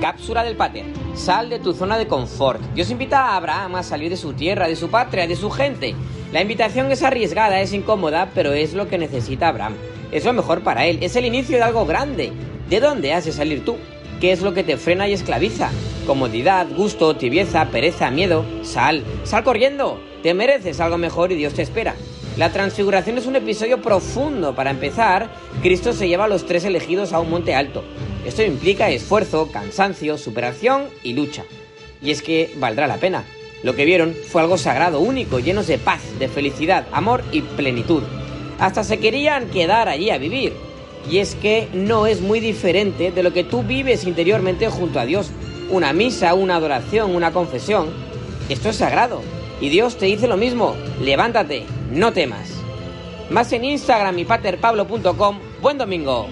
Cápsula del Pater. Sal de tu zona de confort. Dios invita a Abraham a salir de su tierra, de su patria, de su gente. La invitación es arriesgada, es incómoda, pero es lo que necesita Abraham. Es lo mejor para él, es el inicio de algo grande. ¿De dónde has de salir tú? ¿Qué es lo que te frena y esclaviza? Comodidad, gusto, tibieza, pereza, miedo. Sal, sal corriendo. Te mereces algo mejor y Dios te espera. La transfiguración es un episodio profundo. Para empezar, Cristo se lleva a los tres elegidos a un monte alto. Esto implica esfuerzo, cansancio, superación y lucha. Y es que valdrá la pena. Lo que vieron fue algo sagrado, único, llenos de paz, de felicidad, amor y plenitud. Hasta se querían quedar allí a vivir. Y es que no es muy diferente de lo que tú vives interiormente junto a Dios. Una misa, una adoración, una confesión. Esto es sagrado. Y Dios te dice lo mismo. Levántate, no temas. Más en Instagram y paterpablo.com. Buen domingo.